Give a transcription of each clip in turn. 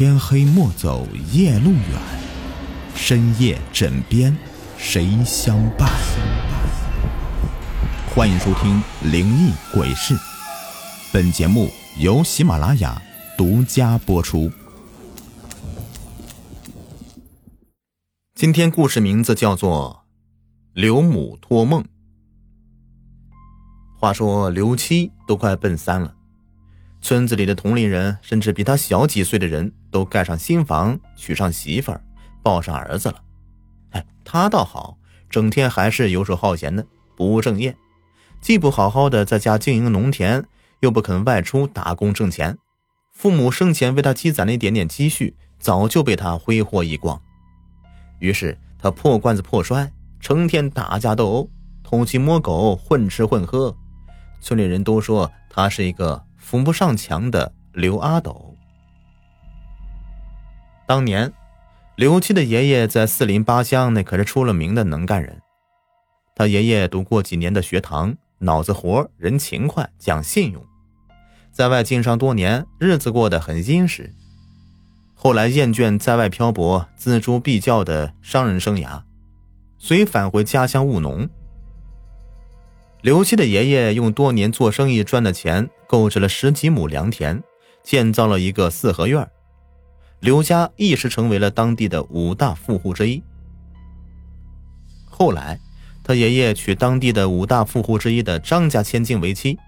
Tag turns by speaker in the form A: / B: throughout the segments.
A: 天黑莫走夜路远，深夜枕边谁相伴？欢迎收听《灵异鬼事》，本节目由喜马拉雅独家播出。今天故事名字叫做《刘母托梦》。话说刘七都快奔三了。村子里的同龄人，甚至比他小几岁的人都盖上新房，娶上媳妇儿，抱上儿子了。哎，他倒好，整天还是游手好闲的，不务正业，既不好好的在家经营农田，又不肯外出打工挣钱。父母生前为他积攒的一点点积蓄，早就被他挥霍一光。于是他破罐子破摔，成天打架斗殴，偷鸡摸狗，混吃混喝。村里人都说他是一个。扶不上墙的刘阿斗。当年，刘七的爷爷在四邻八乡那可是出了名的能干人。他爷爷读过几年的学堂，脑子活，人勤快，讲信用，在外经商多年，日子过得很殷实。后来厌倦在外漂泊、锱铢必较的商人生涯，遂返回家乡务农。刘七的爷爷用多年做生意赚的钱，购置了十几亩良田，建造了一个四合院。刘家一时成为了当地的五大富户之一。后来，他爷爷娶当地的五大富户之一的张家千金为妻。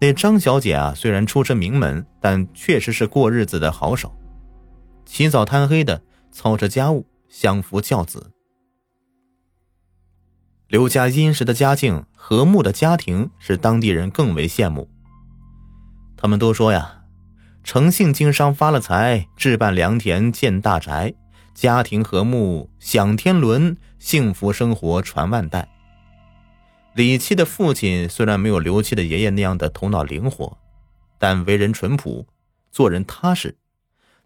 A: 那张小姐啊，虽然出身名门，但确实是过日子的好手，起早贪黑的操持家务，相夫教子。刘家殷实的家境、和睦的家庭，使当地人更为羡慕。他们都说呀：“诚信经商发了财，置办良田建大宅，家庭和睦享天伦，幸福生活传万代。”李七的父亲虽然没有刘七的爷爷那样的头脑灵活，但为人淳朴，做人踏实，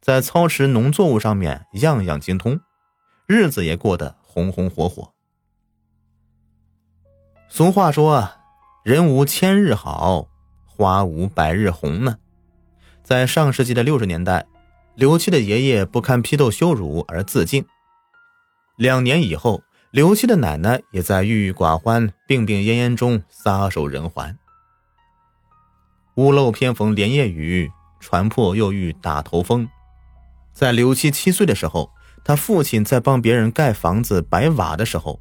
A: 在操持农作物上面样样精通，日子也过得红红火火。俗话说，人无千日好，花无百日红呢。在上世纪的六十年代，刘七的爷爷不堪批斗羞辱而自尽。两年以后，刘七的奶奶也在郁郁寡欢、病病恹恹中撒手人寰。屋漏偏逢连夜雨，船破又遇打头风。在刘七七岁的时候，他父亲在帮别人盖房子摆瓦的时候。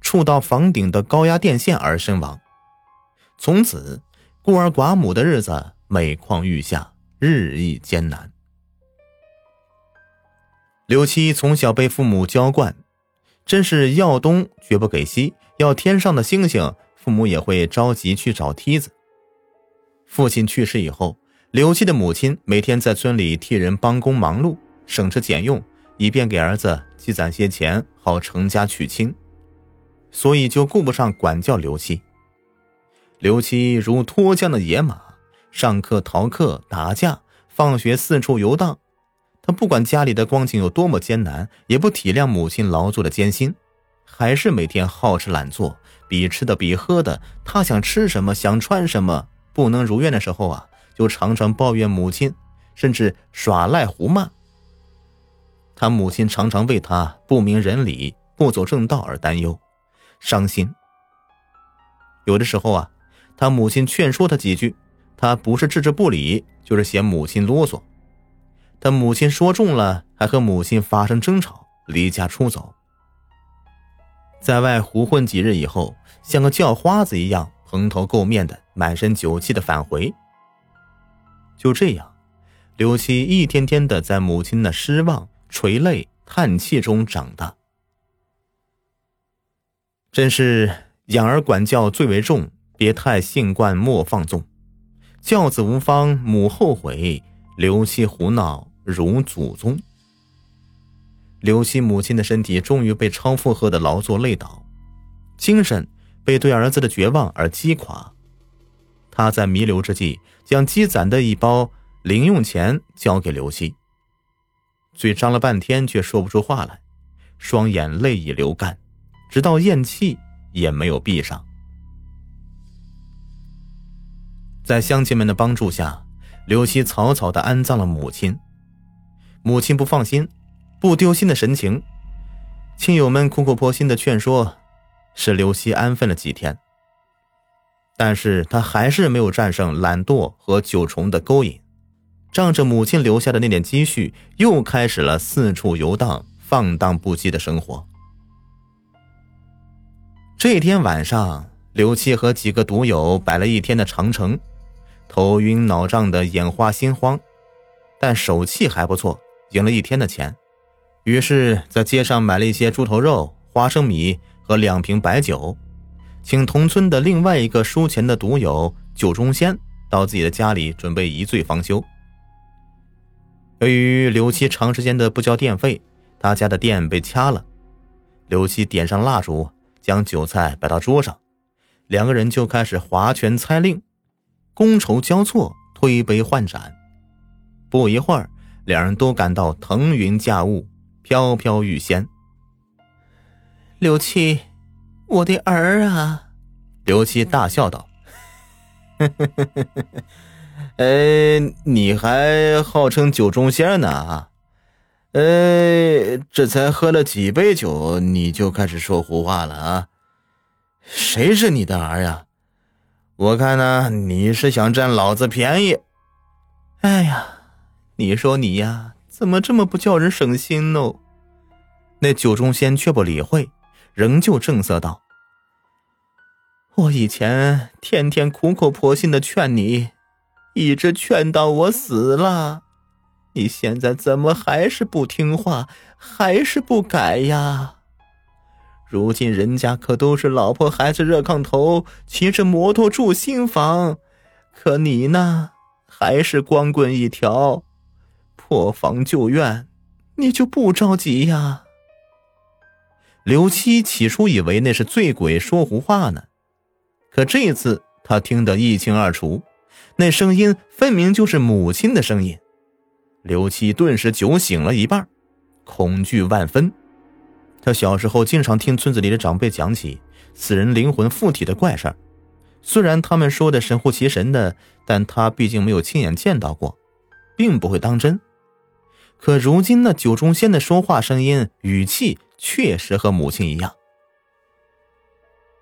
A: 触到房顶的高压电线而身亡，从此孤儿寡母的日子每况愈下，日益艰难。刘七从小被父母娇惯，真是要东绝不给西，要天上的星星，父母也会着急去找梯子。父亲去世以后，刘七的母亲每天在村里替人帮工忙碌，省吃俭用，以便给儿子积攒些钱，好成家娶亲。所以就顾不上管教刘七。刘七如脱缰的野马，上课逃课打架，放学四处游荡。他不管家里的光景有多么艰难，也不体谅母亲劳作的艰辛，还是每天好吃懒做，比吃的比喝的。他想吃什么，想穿什么，不能如愿的时候啊，就常常抱怨母亲，甚至耍赖胡骂。他母亲常常为他不明人理、不走正道而担忧。伤心。有的时候啊，他母亲劝说他几句，他不是置之不理，就是嫌母亲啰嗦。他母亲说中了，还和母亲发生争吵，离家出走，在外胡混几日以后，像个叫花子一样蓬头垢面的，满身酒气的返回。就这样，刘七一天天的在母亲的失望、垂泪、叹气中长大。真是养儿管教最为重，别太性惯莫放纵。教子无方母后悔，刘希胡闹如祖宗。刘希母亲的身体终于被超负荷的劳作累倒，精神被对儿子的绝望而击垮。他在弥留之际，将积攒的一包零用钱交给刘希，嘴张了半天却说不出话来，双眼泪已流干。直到咽气也没有闭上，在乡亲们的帮助下，刘希草草的安葬了母亲。母亲不放心、不丢心的神情，亲友们苦口婆心的劝说，使刘希安分了几天。但是他还是没有战胜懒惰和酒虫的勾引，仗着母亲留下的那点积蓄，又开始了四处游荡、放荡不羁的生活。这天晚上，刘七和几个赌友摆了一天的长城，头晕脑胀的，眼花心慌，但手气还不错，赢了一天的钱。于是，在街上买了一些猪头肉、花生米和两瓶白酒。请同村的另外一个输钱的赌友酒中仙到自己的家里准备一醉方休。由于刘七长时间的不交电费，他家的电被掐了。刘七点上蜡烛，将酒菜摆到桌上，两个人就开始划拳猜令，觥筹交错，推杯换盏。不一会儿，两人都感到腾云驾雾，飘飘欲仙。
B: 刘七。我的儿啊！
A: 刘七大笑道：“呵呵呵呵呵呵呃，你还号称酒中仙呢啊？呃，这才喝了几杯酒，你就开始说胡话了啊？谁是你的儿呀？我看呢，你是想占老子便宜。
B: 哎呀，你说你呀，怎么这么不叫人省心呢？”
A: 那酒中仙却不理会。仍旧正色道：“
B: 我以前天天苦口婆心的劝你，一直劝到我死了，你现在怎么还是不听话，还是不改呀？如今人家可都是老婆孩子热炕头，骑着摩托住新房，可你呢，还是光棍一条，破房旧院，你就不着急呀？”
A: 刘七起初以为那是醉鬼说胡话呢，可这次他听得一清二楚，那声音分明就是母亲的声音。刘七顿时酒醒了一半，恐惧万分。他小时候经常听村子里的长辈讲起死人灵魂附体的怪事儿，虽然他们说的神乎其神的，但他毕竟没有亲眼见到过，并不会当真。可如今那酒中仙的说话声音语气。确实和母亲一样。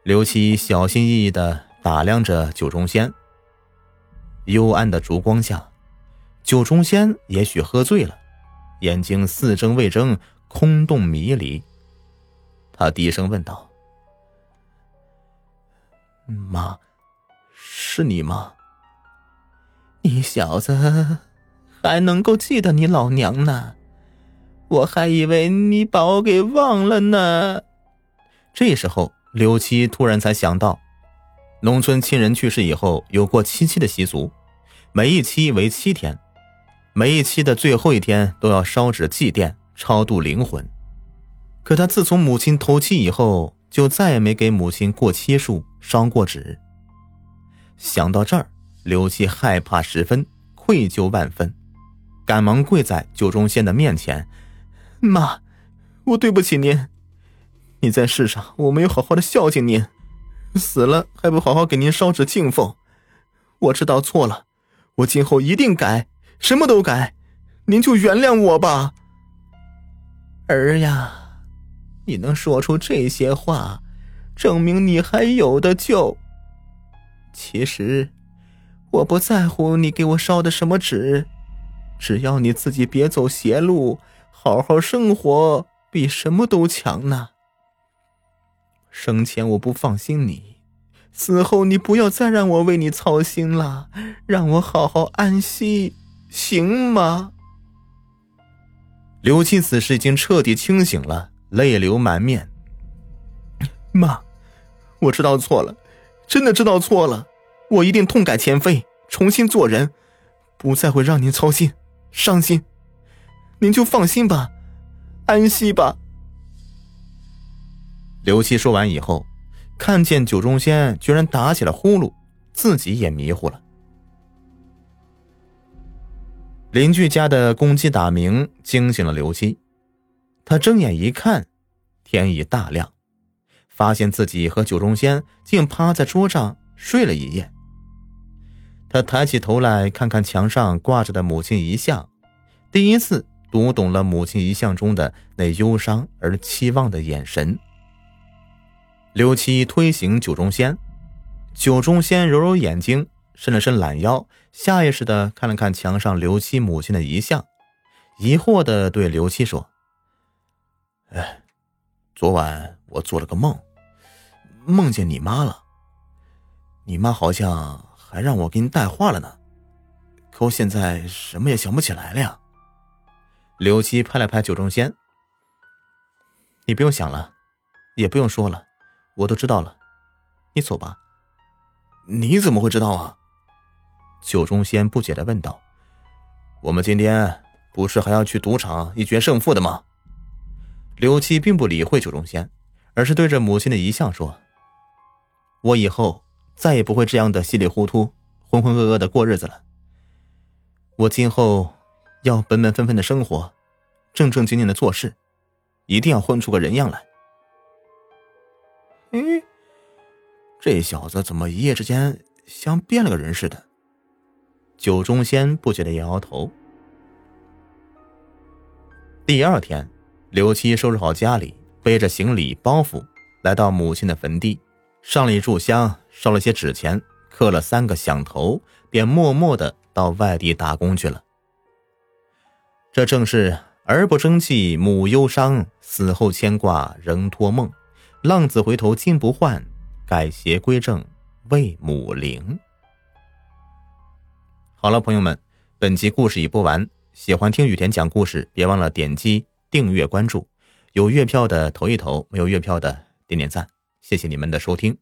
A: 刘七小心翼翼的打量着酒中仙。幽暗的烛光下，酒中仙也许喝醉了，眼睛似睁未睁，空洞迷离。他低声问道：“
B: 妈，是你吗？你小子还能够记得你老娘呢？”我还以为你把我给忘了呢。
A: 这时候，刘七突然才想到，农村亲人去世以后有过七七的习俗，每一期为七天，每一期的最后一天都要烧纸祭奠，超度灵魂。可他自从母亲头七以后，就再也没给母亲过七数，烧过纸。想到这儿，刘七害怕十分，愧疚万分，赶忙跪在九中仙的面前。
B: 妈，我对不起您。你在世上，我没有好好的孝敬您，死了还不好好给您烧纸敬奉，我知道错了，我今后一定改，什么都改，您就原谅我吧。儿呀，你能说出这些话，证明你还有的救。其实，我不在乎你给我烧的什么纸，只要你自己别走邪路。好好生活比什么都强呢。生前我不放心你，死后你不要再让我为你操心了，让我好好安息，行吗？
A: 刘七此时已经彻底清醒了，泪流满面。
B: 妈，我知道错了，真的知道错了，我一定痛改前非，重新做人，不再会让您操心、伤心。您就放心吧，安息吧。
A: 刘七说完以后，看见九中仙居然打起了呼噜，自己也迷糊了。邻居家的公鸡打鸣惊醒了刘七，他睁眼一看，天已大亮，发现自己和酒中仙竟趴在桌上睡了一夜。他抬起头来看看墙上挂着的母亲遗像，第一次。读懂了母亲遗像中的那忧伤而期望的眼神。刘七推醒酒中仙，酒中仙揉揉眼睛，伸了伸懒腰，下意识的看了看墙上刘七母亲的遗像，疑惑的对刘七说：“哎，昨晚我做了个梦，梦见你妈了。你妈好像还让我给你带话了呢，可我现在什么也想不起来了呀。”刘七拍了拍酒中仙：“你不用想了，也不用说了，我都知道了。你走吧。”“
B: 你怎么会知道啊？”
A: 酒中仙不解的问道。“我们今天不是还要去赌场一决胜负的吗？”刘七并不理会酒中仙，而是对着母亲的遗像说：“我以后再也不会这样的稀里糊涂、浑浑噩噩的过日子了。我今后……”要本本分分的生活，正正经经的做事，一定要混出个人样来。
B: 哎，这小子怎么一夜之间像变了个人似的？
A: 酒中仙不解的摇摇头。第二天，刘七收拾好家里，背着行李包袱，来到母亲的坟地，上了一炷香，烧了些纸钱，刻了三个响头，便默默的到外地打工去了。这正是儿不争气母忧伤，死后牵挂仍托梦。浪子回头金不换，改邪归正为母灵。好了，朋友们，本集故事已播完。喜欢听雨田讲故事，别忘了点击订阅关注。有月票的投一投，没有月票的点点赞。谢谢你们的收听。